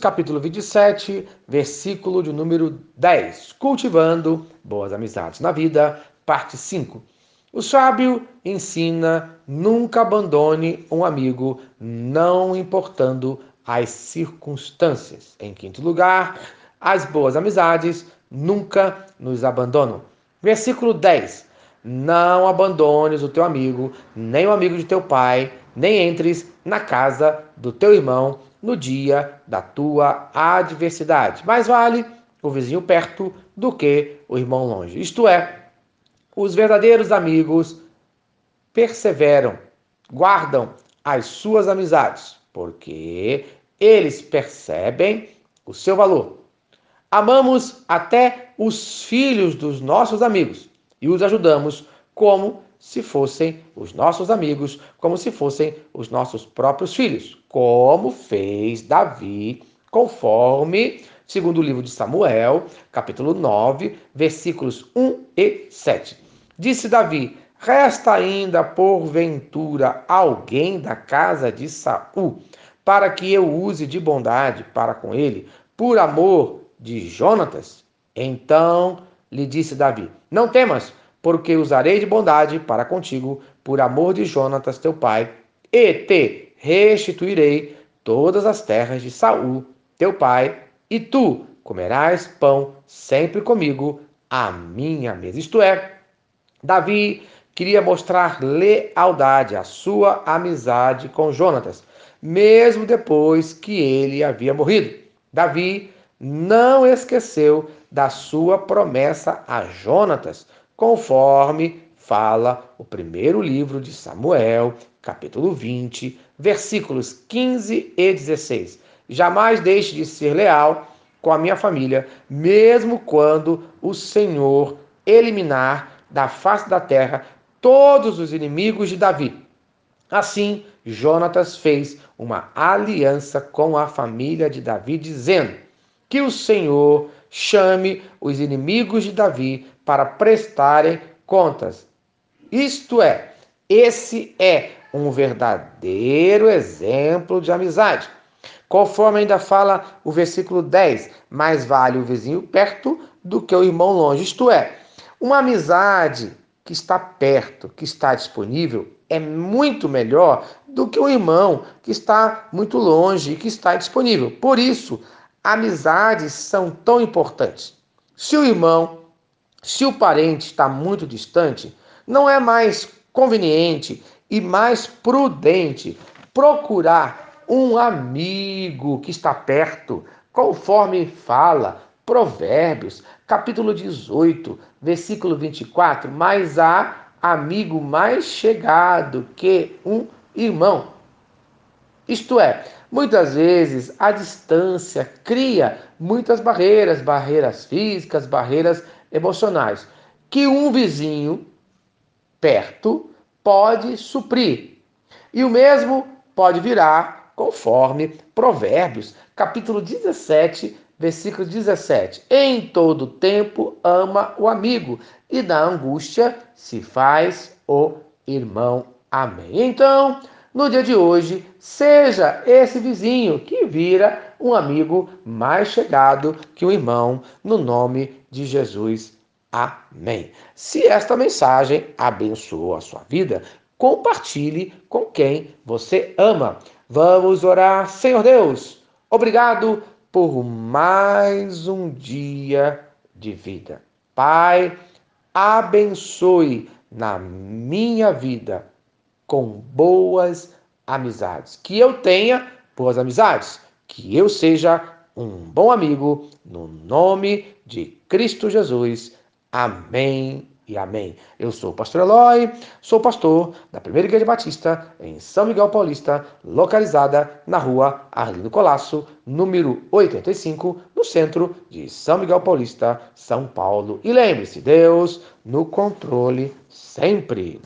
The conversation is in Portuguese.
capítulo 27, versículo de número 10. Cultivando boas amizades na vida, parte 5. O sábio ensina nunca abandone um amigo, não importando as circunstâncias. Em quinto lugar, as boas amizades nunca nos abandonam. Versículo 10. Não abandones o teu amigo, nem o amigo de teu pai, nem entres na casa do teu irmão no dia da tua adversidade. Mais vale o vizinho perto do que o irmão longe. Isto é, os verdadeiros amigos perseveram, guardam as suas amizades, porque eles percebem o seu valor. Amamos até os filhos dos nossos amigos e os ajudamos como se fossem os nossos amigos, como se fossem os nossos próprios filhos, como fez Davi, conforme segundo o livro de Samuel, capítulo 9, versículos 1 e 7. Disse Davi: Resta ainda porventura alguém da casa de Saul, para que eu use de bondade para com ele, por amor de Jonatas? Então lhe disse Davi: Não temas, porque usarei de bondade para contigo, por amor de Jonatas teu pai, e te restituirei todas as terras de Saul, teu pai, e tu comerás pão sempre comigo à minha mesa. Isto é, Davi queria mostrar lealdade à sua amizade com Jonatas, mesmo depois que ele havia morrido. Davi não esqueceu da sua promessa a Jonatas, conforme fala o primeiro livro de Samuel, capítulo 20, versículos 15 e 16. Jamais deixe de ser leal com a minha família, mesmo quando o Senhor eliminar da face da terra todos os inimigos de Davi. Assim, Jonatas fez uma aliança com a família de Davi, dizendo: Que o Senhor chame os inimigos de Davi para prestarem contas. Isto é, esse é um verdadeiro exemplo de amizade. Conforme ainda fala o versículo 10, mais vale o vizinho perto do que o irmão longe. Isto é, uma amizade que está perto, que está disponível, é muito melhor do que um irmão que está muito longe e que está disponível. Por isso, amizades são tão importantes. Se o irmão se o parente está muito distante, não é mais conveniente e mais prudente procurar um amigo que está perto, conforme fala Provérbios, capítulo 18, versículo 24, mas há amigo mais chegado que um irmão. Isto é, muitas vezes a distância cria muitas barreiras, barreiras físicas, barreiras emocionais, que um vizinho perto pode suprir. E o mesmo pode virar conforme Provérbios, capítulo 17, versículo 17. Em todo tempo ama o amigo, e da angústia se faz o irmão. Amém. Então, no dia de hoje, seja esse vizinho que vira um amigo mais chegado que um irmão, no nome de Jesus. Amém. Se esta mensagem abençoou a sua vida, compartilhe com quem você ama. Vamos orar, Senhor Deus. Obrigado por mais um dia de vida. Pai, abençoe na minha vida com boas amizades. Que eu tenha boas amizades. Que eu seja um bom amigo, no nome de Cristo Jesus. Amém e amém. Eu sou o pastor Eloy, sou pastor da Primeira Igreja Batista em São Miguel Paulista, localizada na rua Arlindo Colasso, número 85, no centro de São Miguel Paulista, São Paulo. E lembre-se, Deus no controle sempre.